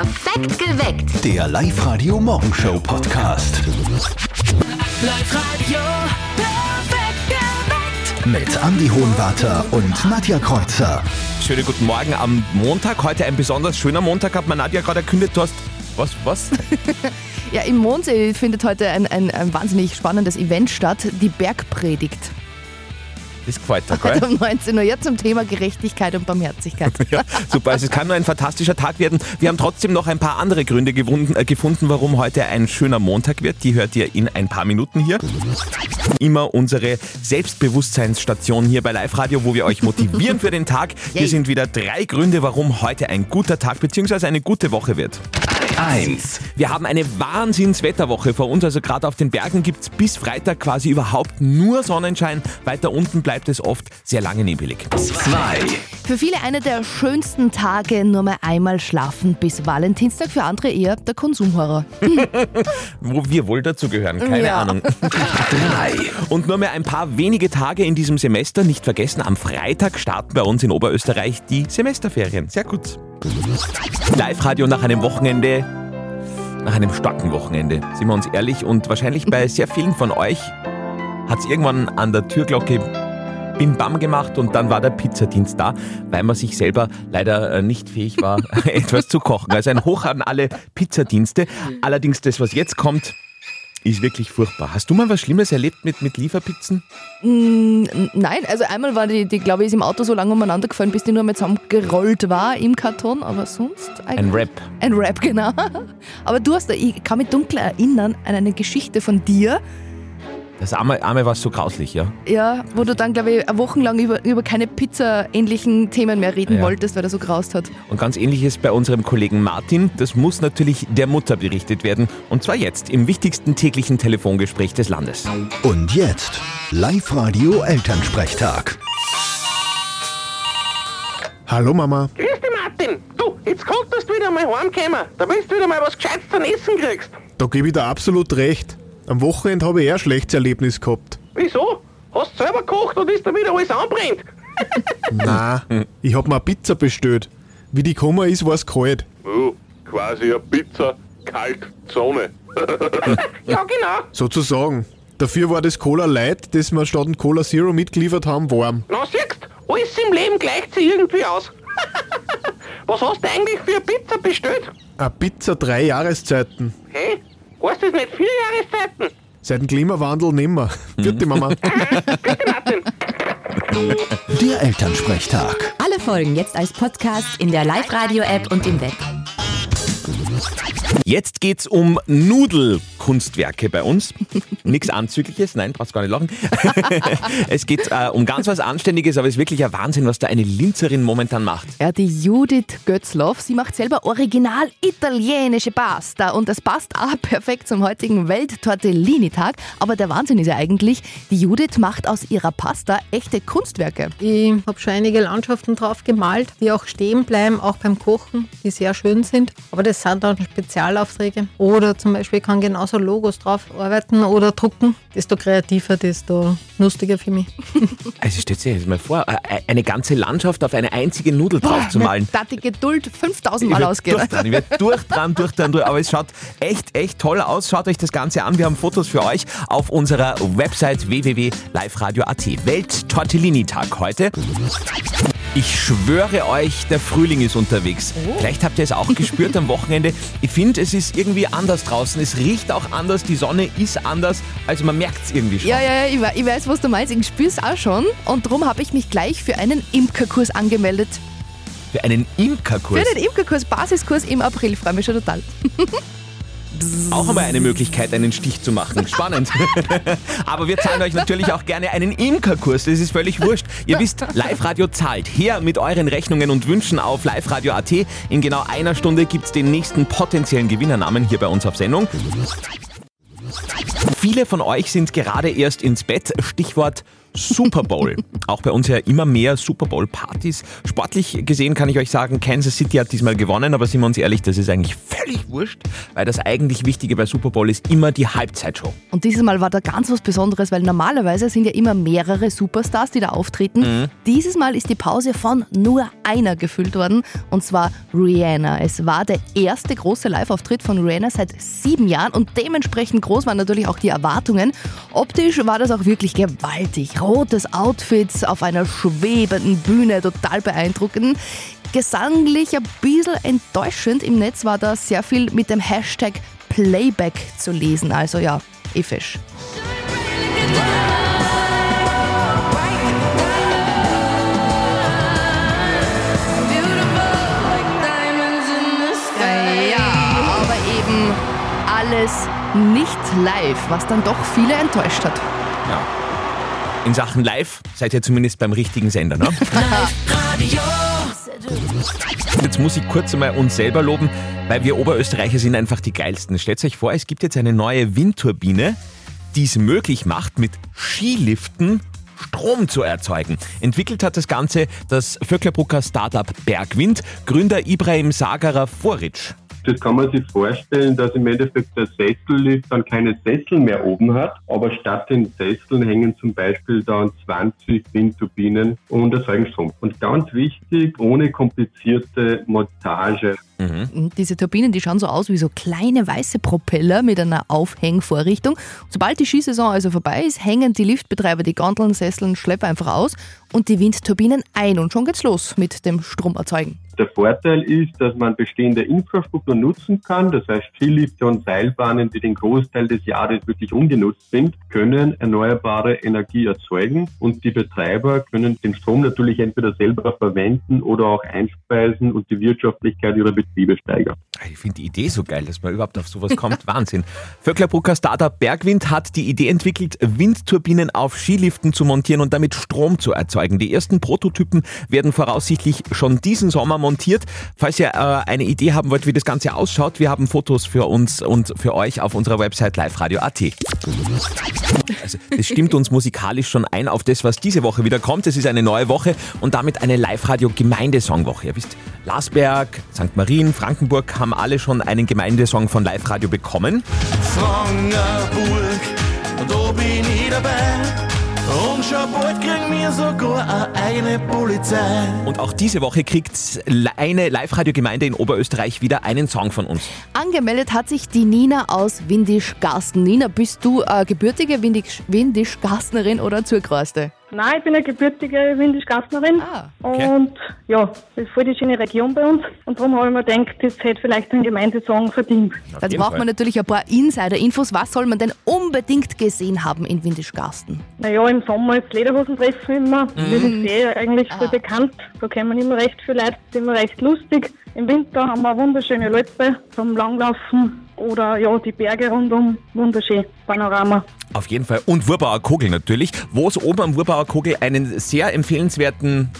Perfekt geweckt. Der Live-Radio-Morgenshow-Podcast. Live-Radio, perfekt geweckt. Mit Andy Hohenwarter und Nadja Kreuzer. Schönen guten Morgen am Montag. Heute ein besonders schöner Montag, hat mir Nadja gerade erkündigt. Du hast. Was? Was? Ja, im Mondsee findet heute ein, ein, ein wahnsinnig spannendes Event statt, die Bergpredigt. Dir, Heute gell? um 19 Uhr, ja, zum Thema Gerechtigkeit und Barmherzigkeit. Ja, super. Also es kann nur ein fantastischer Tag werden. Wir haben trotzdem noch ein paar andere Gründe gewunden, äh, gefunden, warum heute ein schöner Montag wird. Die hört ihr in ein paar Minuten hier. Immer unsere Selbstbewusstseinsstation hier bei Live Radio, wo wir euch motivieren für den Tag. Hier sind wieder drei Gründe, warum heute ein guter Tag bzw. eine gute Woche wird. 1. Wir haben eine Wahnsinnswetterwoche vor uns. Also gerade auf den Bergen gibt es bis Freitag quasi überhaupt nur Sonnenschein. Weiter unten bleibt es oft sehr lange nebelig. 2. Für viele einer der schönsten Tage, nur mal einmal schlafen bis Valentinstag, für andere eher der Konsumhorror. Wo wir wohl dazugehören, keine Ja. Ahnung. 3. Und nur mehr ein paar wenige Tage in diesem Semester. Nicht vergessen, am Freitag starten bei uns in Oberösterreich die Semesterferien. Sehr gut. Live-Radio nach einem Wochenende, nach einem starken Wochenende, sind wir uns ehrlich. Und wahrscheinlich bei sehr vielen von euch hat es irgendwann an der Türglocke Bim Bam gemacht und dann war der Pizzadienst da, weil man sich selber leider äh, nicht fähig war, etwas zu kochen. Also ein Hoch an alle Pizzadienste. Allerdings das, was jetzt kommt, ist wirklich furchtbar. Hast du mal was Schlimmes erlebt mit, mit Lieferpizzen? Mm, Nein, also einmal war die, die glaube ich, ist im Auto so lange umeinander gefallen, bis die nur mal zusammengerollt war im Karton, aber sonst eigentlich. Ein Rap. Ein Rap, genau. Aber du hast, ich kann mich dunkel erinnern an eine Geschichte von dir, Das arme, arme war so grauslich, ja. ja, wo du dann, glaube ich, eine Woche lang über, über keine Pizza-ähnlichen Themen mehr reden Ja. wolltest, weil er so graust hat. Und ganz ähnlich ist bei unserem Kollegen Martin. Das muss natürlich der Mutter berichtet werden. Und zwar jetzt im wichtigsten täglichen Telefongespräch des Landes. Und jetzt Live-Radio Elternsprechtag. Hallo Mama. Grüß dich, Martin. Du, jetzt konntest du wieder mal heimkommen. Da willst du wieder mal was Gescheites zum Essen kriegst. Da gebe ich dir absolut recht. Am Wochenende habe ich eher ein schlechtes Erlebnis gehabt. Wieso? Hast du selber gekocht und ist da wieder alles anbrennt? Na, ich habe mir eine Pizza bestellt. Wie die gekommen ist, war es kalt. Oh, quasi eine Pizza, Kaltzone. Ja, genau. Sozusagen. Dafür war das Cola Light, das wir statt Cola Zero mitgeliefert haben, warm. Na, siehst, alles im Leben gleicht sich irgendwie aus. was hast du eigentlich für eine Pizza bestellt? Eine Pizza drei Jahreszeiten. Hä? Heißt das nicht vier Jahreszeiten? Seit dem Klimawandel nimmer. Vierte Mama. Bitte, Martin. Der Elternsprechtag. Alle Folgen jetzt als Podcast in der Live-Radio-App und im Web. Jetzt geht's um Nudelkunstwerke bei uns. Nichts Anzügliches, nein, brauchst gar nicht lachen. es geht äh, um ganz was Anständiges, aber es ist wirklich ein Wahnsinn, was da eine Linzerin momentan macht. Ja, die Judith Götzloff, sie macht selber original italienische Pasta und das passt auch perfekt zum heutigen Welt-Tortellini-Tag. Aber der Wahnsinn ist ja eigentlich, die Judith macht aus ihrer Pasta echte Kunstwerke. Ich habe schon einige Landschaften drauf gemalt, die auch stehen bleiben, auch beim Kochen, die sehr schön sind. Aber das sind dann Spezialaufträge. Oder zum Beispiel kann genauso Logos drauf arbeiten oder drucken. Desto kreativer, desto lustiger für mich. Also stellt sich das mal vor, eine ganze Landschaft auf eine einzige Nudel drauf zu malen. Da die Geduld 5000 Ich Mal. Durchdran, ich werde durchdran, durchdran, durch. Aber es schaut echt, echt toll aus. Schaut euch das Ganze an. Wir haben Fotos für euch auf unserer Website www.liveradio.at. Welt-Tortellini-Tag heute. Ich schwöre euch, der Frühling ist unterwegs. Vielleicht habt ihr es auch gespürt am Wochenende. Ich finde, es ist irgendwie anders draußen. Es riecht auch anders, die Sonne ist anders. Also man merkt es irgendwie schon. Ja, ja, ja, ich wei- ich weiß, was du meinst. Ich spür's auch schon. Und darum habe ich mich gleich für einen Imkerkurs angemeldet. Für einen Imkerkurs. Für einen Imkerkurs, Basiskurs im April. Freue mich schon total. Auch einmal eine Möglichkeit, einen Stich zu machen. Spannend. Aber wir zahlen euch natürlich auch gerne einen Imkerkurs. Das ist völlig wurscht. Ihr wisst, Live-Radio zahlt. Her mit euren Rechnungen und Wünschen auf liveradio.at. In genau einer Stunde gibt es den nächsten potenziellen Gewinnernamen hier bei uns auf Sendung. Viele von euch sind gerade erst ins Bett. Stichwort Super Bowl. Auch bei uns ja immer mehr Super Bowl-Partys. Sportlich gesehen kann ich euch sagen, Kansas City hat diesmal gewonnen, aber sind wir uns ehrlich, das ist eigentlich völlig wurscht, weil das eigentlich Wichtige bei Super Bowl ist immer die Halbzeitshow. Und dieses Mal war da ganz was Besonderes, weil normalerweise sind ja immer mehrere Superstars, die da auftreten. Dieses Mal ist die Pause von nur einer gefüllt worden, und zwar Rihanna. Es war der erste große Live-Auftritt von Rihanna seit sieben Jahren und dementsprechend groß waren natürlich auch die Erwartungen. Optisch war das auch wirklich gewaltig. Rotes Outfit auf einer schwebenden Bühne, total beeindruckend. Gesanglich ein bisschen enttäuschend. Im Netz war da sehr viel mit dem Hashtag Playback zu lesen. Also ja, eben alles nicht live, was dann doch viele enttäuscht hat. Ja. In Sachen Live seid ihr zumindest beim richtigen Sender, ne? Jetzt muss ich kurz einmal uns selber loben, weil wir Oberösterreicher sind einfach die geilsten. Stellt euch vor, es gibt jetzt eine neue Windturbine, die es möglich macht, mit Skiliften Strom zu erzeugen. Entwickelt hat das Ganze das Vöcklerbrucker Startup Bergwind, Gründer Ibrahim Sagarer Foric. Das kann man sich vorstellen, dass im Endeffekt der Sessellift dann keine Sessel mehr oben hat, aber statt den Sesseln hängen zum Beispiel dann 20 Windturbinen und erzeugen Strom. Und ganz wichtig, ohne komplizierte Montage. Und Diese Turbinen, die schauen so aus wie so kleine weiße Propeller mit einer Aufhängvorrichtung. Sobald die Skisaison also vorbei ist, hängen die Liftbetreiber die Gondeln, Sesseln, Schlepper einfach aus und die Windturbinen ein. Und schon geht's los mit dem Stromerzeugen. Der Vorteil ist, dass man bestehende Infrastruktur nutzen kann. Das heißt, Skilifte und Seilbahnen, die den Großteil des Jahres wirklich ungenutzt sind, können erneuerbare Energie erzeugen und die Betreiber können den Strom natürlich entweder selber verwenden oder auch einspeisen und die Wirtschaftlichkeit ihrer Betriebe steigern. Ich finde die Idee so geil, dass man überhaupt auf sowas kommt. Wahnsinn. Vöcklerbrucker Startup Bergwind hat die Idee entwickelt, Windturbinen auf Skiliften zu montieren und damit Strom zu erzeugen. Die ersten Prototypen werden voraussichtlich schon diesen Sommer montiert. Falls ihr äh, eine Idee haben wollt, wie das Ganze ausschaut, wir haben Fotos für uns und für euch auf unserer Website liveradio.at. Also, das stimmt uns musikalisch schon ein auf das, was diese Woche wieder kommt. Es ist eine neue Woche und damit eine Live-Radio-Gemeindesongwoche. Ihr wisst, Lasberg, St. Marien, Frankenburg haben alle schon einen Gemeindesong von Live-Radio bekommen. Frankenburg, da bin ich dabei. Und schon bald kriegen wir sogar eine eigene Polizei. Und auch diese Woche kriegt eine Live-Radio-Gemeinde in Oberösterreich wieder einen Song von uns. Angemeldet hat sich die Nina aus Windisch-Garsten. Nina, bist du äh, gebürtige Windisch- Windisch-Garstnerin oder Zurgrößte? Nein, ich bin eine gebürtige Windisch-Gastnerin. okay. Und ja, das ist voll die schöne Region bei uns. Und darum habe ich mir gedacht, das hätte vielleicht ein Gemeindesong verdient. Jetzt braucht man natürlich ein paar Insider-Infos. Was soll man denn unbedingt gesehen haben in Windisch-Garsten? Naja, im Sommer ist Lederhosentreffen immer. Mhm. Das ist eh eigentlich voll bekannt. Da kommen immer recht viele Leute, ist immer recht lustig. Im Winter haben wir wunderschöne Alpe zum Langlaufen oder ja, die Berge rundum. Wunderschön. Panorama. Auf jeden Fall. Und Wurbauer Kogel natürlich, wo es oben am Wurbauer Kogel einen sehr empfehlenswerten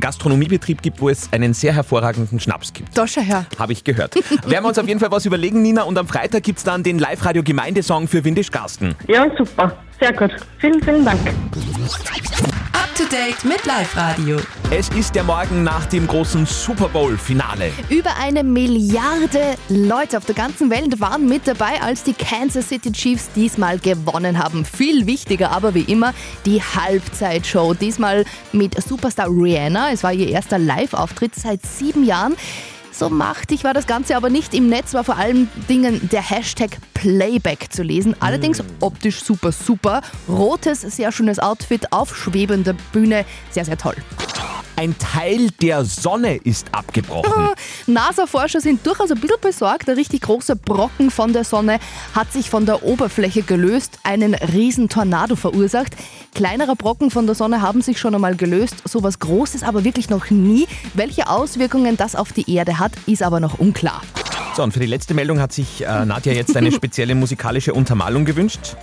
Gastronomiebetrieb gibt, wo es einen sehr hervorragenden Schnaps gibt. Da schau her. Habe ich gehört. Werden wir uns auf jeden Fall was überlegen, Nina. Und am Freitag gibt es dann den Live-Radio-Gemeindesong für Windisch-Garsten. Ja, super. Sehr gut. Vielen, vielen Dank. Up to date mit Live Radio. Es ist der Morgen nach dem großen Super Bowl-Finale. Über eine Milliarde Leute auf der ganzen Welt waren mit dabei, als die Kansas City Chiefs diesmal gewonnen haben. Viel wichtiger aber wie immer die Halbzeitshow. Diesmal mit Superstar Rihanna. Es war ihr erster Live-Auftritt seit sieben Jahren. So machtig war das Ganze aber nicht. Im Netz war vor allen Dingen der Hashtag Playback zu lesen. Allerdings optisch super, super. Rotes, sehr schönes Outfit auf schwebender Bühne. Sehr, sehr toll. Ein Teil der Sonne ist abgebrochen. NASA-Forscher sind durchaus ein bisschen besorgt. Ein richtig großer Brocken von der Sonne hat sich von der Oberfläche gelöst, einen riesen Tornado verursacht. Kleinere Brocken von der Sonne haben sich schon einmal gelöst, sowas Großes aber wirklich noch nie. Welche Auswirkungen das auf die Erde hat, ist aber noch unklar. So, und für die letzte Meldung hat sich äh, Nadja jetzt eine spezielle musikalische Untermalung gewünscht.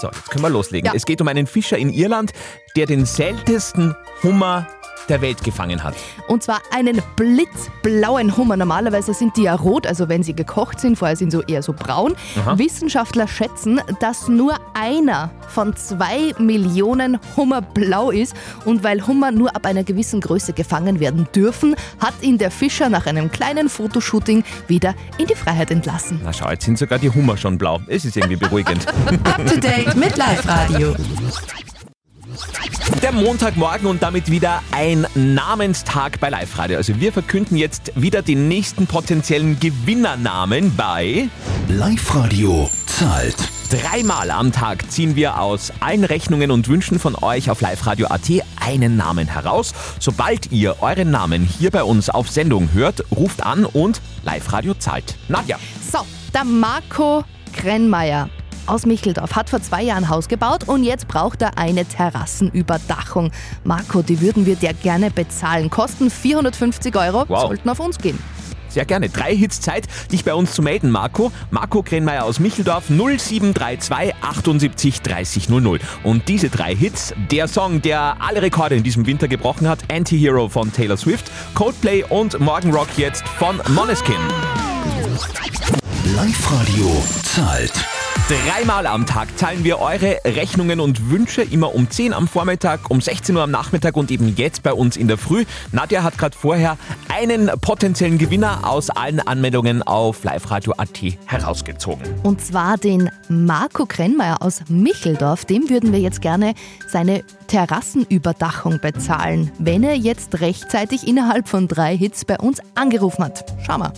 So, jetzt können wir loslegen. Ja. Es geht um einen Fischer in Irland, der den seltensten Hummer der Welt gefangen hat. Und zwar einen blitzblauen Hummer. Normalerweise sind die ja rot, also wenn sie gekocht sind, vorher sind sie so eher so braun. Aha. Wissenschaftler schätzen, dass nur einer von zwei Millionen Hummer blau ist. Und weil Hummer nur ab einer gewissen Größe gefangen werden dürfen, hat ihn der Fischer nach einem kleinen Fotoshooting wieder in die Freiheit entlassen. Na schau, jetzt sind sogar die Hummer schon blau. Es ist irgendwie beruhigend. Up to date mit Live-Radio. Der Montagmorgen und damit wieder ein Namenstag bei Live Radio. Also wir verkünden jetzt wieder den nächsten potenziellen Gewinnernamen bei Live-Radio zahlt. Dreimal am Tag ziehen wir aus allen Rechnungen und Wünschen von euch auf liveradio.at einen Namen heraus. Sobald ihr euren Namen hier bei uns auf Sendung hört, ruft an und Live Radio zahlt. Nadja. So, der Marco Krennmeier aus Micheldorf hat vor zwei Jahren ein Haus gebaut und jetzt braucht er eine Terrassenüberdachung. Marco, die würden wir dir gerne bezahlen. Kosten 450 Euro, Wow. sollten auf uns gehen. Sehr gerne. Drei Hits Zeit, dich bei uns zu melden, Marco. Marco Krenmeier aus Micheldorf 0732 78 30 00. Und diese drei Hits, der Song, der alle Rekorde in diesem Winter gebrochen hat, Anti-Hero von Taylor Swift, Coldplay und Morgan Rock jetzt von Moneskin. Live-Radio zahlt. Dreimal am Tag zahlen wir eure Rechnungen und Wünsche immer um 10 am Vormittag, um 16 Uhr am Nachmittag und eben jetzt bei uns in der Früh. Nadja hat gerade vorher einen potenziellen Gewinner aus allen Anmeldungen auf liveradio.at herausgezogen. Und zwar den Marco Krennmeier aus Micheldorf. Dem würden wir jetzt gerne seine Terrassenüberdachung bezahlen, wenn er jetzt rechtzeitig innerhalb von drei Hits bei uns angerufen hat. Schau mal.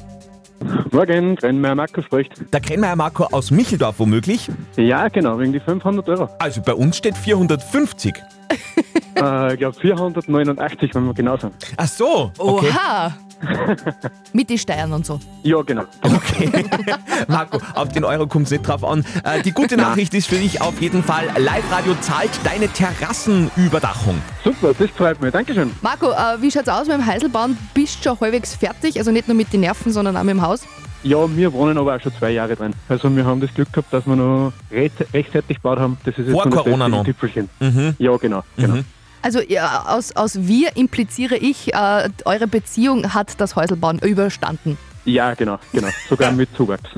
Morgen, Brennmeier Marco spricht. Der Krennmeier Marco aus Micheldorf womöglich? Ja, genau, wegen die 500 Euro. Also bei uns steht 450. äh, ich glaube 489, wenn wir genau sind. Ach so. Okay. Oha! Mit die Steuern und so. Ja, genau. Marco, auf den Euro kommt es nicht drauf an. Äh, die gute Nachricht ist für dich auf jeden Fall, Live-Radio zahlt deine Terrassenüberdachung. Super, das freut mich. Dankeschön. Marco, äh, wie schaut's aus mit dem Heiselbauen? Bist du schon halbwegs fertig? Also nicht nur mit den Nerven, sondern auch mit dem Haus? Ja, wir wohnen aber auch schon zwei Jahre drin. Also wir haben das Glück gehabt, dass wir noch recht, rechtzeitig gebaut haben. Das ist jetzt Vor Corona noch. Tüpfelchen. Mhm. Ja, genau. genau. Also ja, aus, aus wir impliziere ich, äh, eure Beziehung hat das Häuselbauen überstanden. Ja, genau, genau. Sogar mit Zuwachs.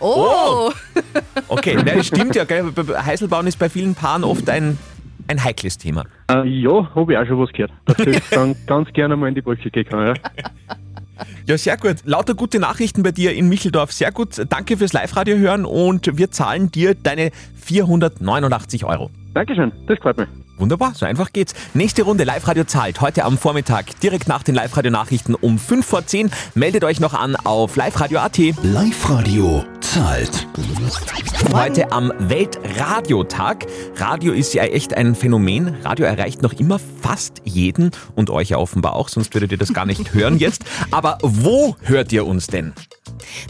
Oh! Okay, na, das stimmt ja. Gell? Heiselbauen ist bei vielen Paaren oft ein, ein heikles Thema. Äh, ja, habe ich auch schon was gehört. Dass das dann ganz gerne mal in die Brüche gehen kann. Ja. Ja, sehr gut. Lauter gute Nachrichten bei dir in Micheldorf. Sehr gut. Danke fürs Live-Radio hören und wir zahlen dir deine 489 Euro. Dankeschön, das freut mich. Wunderbar, so einfach geht's. Nächste Runde Live-Radio zahlt heute am Vormittag, direkt nach den Live-Radio-Nachrichten um 5 vor 10. Meldet euch noch an auf liveradio.at. Live-Radio zahlt. Heute am Weltradiotag. Radio ist ja echt ein Phänomen. Radio erreicht noch immer fast jeden und euch ja offenbar auch, sonst würdet ihr das gar nicht hören jetzt. Aber wo hört ihr uns denn?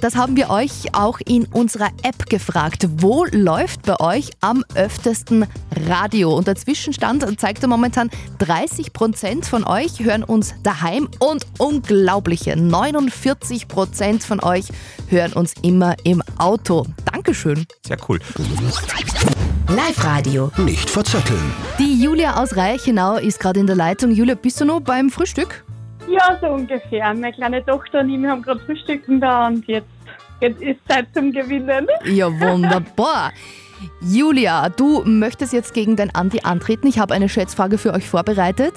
Das haben wir euch auch in unserer App gefragt. Wo läuft bei euch am öftesten Radio? Und der Zwischenstand zeigt ja momentan, 30% von euch hören uns daheim und unglaubliche 49% von euch hören uns immer im Auto. Dankeschön. Sehr cool. Live-Radio. Nicht verzetteln. Die Julia aus Reichenau ist gerade in der Leitung. Julia, bist du noch beim Frühstück? Ja, so ungefähr. Meine kleine Tochter und ich wir haben gerade Frühstücken da und jetzt, jetzt ist Zeit zum Gewinnen. Ja, wunderbar. Julia, du möchtest jetzt gegen den Andi antreten. Ich habe eine Schätzfrage für euch vorbereitet.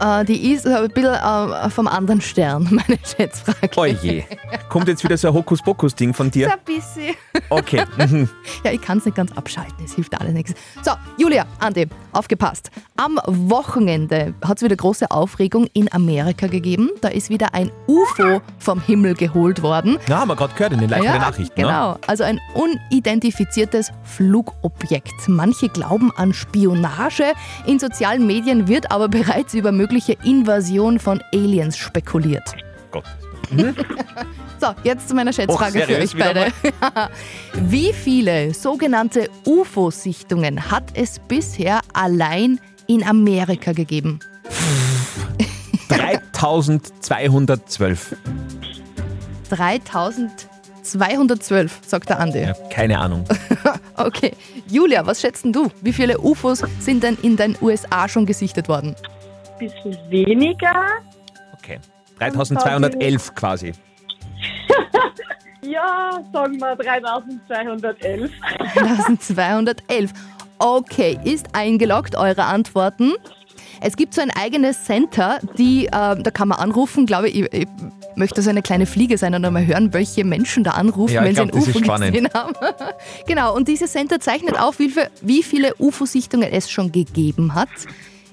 Ja. Äh, die ist ein bisschen äh, vom anderen Stern, meine Schätzfrage. Oje. Kommt jetzt wieder so ein Hokuspokus-Ding von So dir? ein bisschen. Okay. Mhm. Ja, ich kann es nicht ganz abschalten, es hilft alles nichts. So, Julia, Andi, aufgepasst. Am Wochenende hat es wieder große Aufregung in Amerika gegeben. Da ist wieder ein UFO vom Himmel geholt worden. Ja, haben wir gerade gehört in den Live-Radio-Nachrichten. ne? Genau, also ein unidentifiziertes Flugobjekt. Manche glauben an Spionage. In sozialen Medien wird aber bereits über mögliche Invasion von Aliens spekuliert. Gott. So, jetzt zu meiner Schätzfrage für Hochseriös euch beide. Wie viele sogenannte UFO-Sichtungen hat es bisher allein in Amerika gegeben? 3212. 3212, sagt der Andi. Ja, keine Ahnung. Okay. Julia, was schätzen du? Wie viele UFOs sind denn in den USA schon gesichtet worden? bisschen weniger. Okay. 3211 quasi. Ja, sagen wir 3211. 1211. Okay, ist eingeloggt, eure Antworten. Es gibt so ein eigenes Center, die, äh, da kann man anrufen, glaube ich, ich möchte so eine kleine Fliege sein und einmal hören, welche Menschen da anrufen, Ja, wenn glaub, sie ein UFO spannend. gesehen haben. genau, und dieses Center zeichnet auf, wie, viel, wie viele UFO-Sichtungen es schon gegeben hat.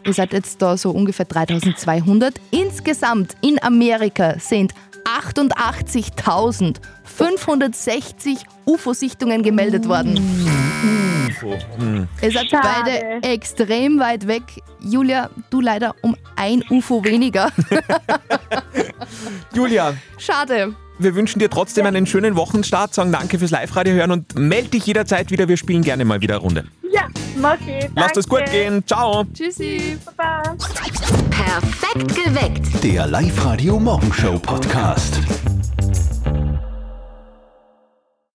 Ihr seid jetzt da so ungefähr 3200. Insgesamt in Amerika sind 88.560 UFO-Sichtungen gemeldet worden. Hm. Ihr seid Schade. beide extrem weit weg. Julia, du leider um ein UFO weniger. Julia, Schade. wir wünschen dir trotzdem einen schönen Wochenstart, sagen danke fürs Live-Radio hören und melde dich jederzeit wieder. Wir spielen gerne mal wieder eine Runde. Ja, mach ich. Lass es gut gehen. Ciao. Tschüssi. Baba. Perfekt geweckt. Der Live-Radio Morgenshow Podcast.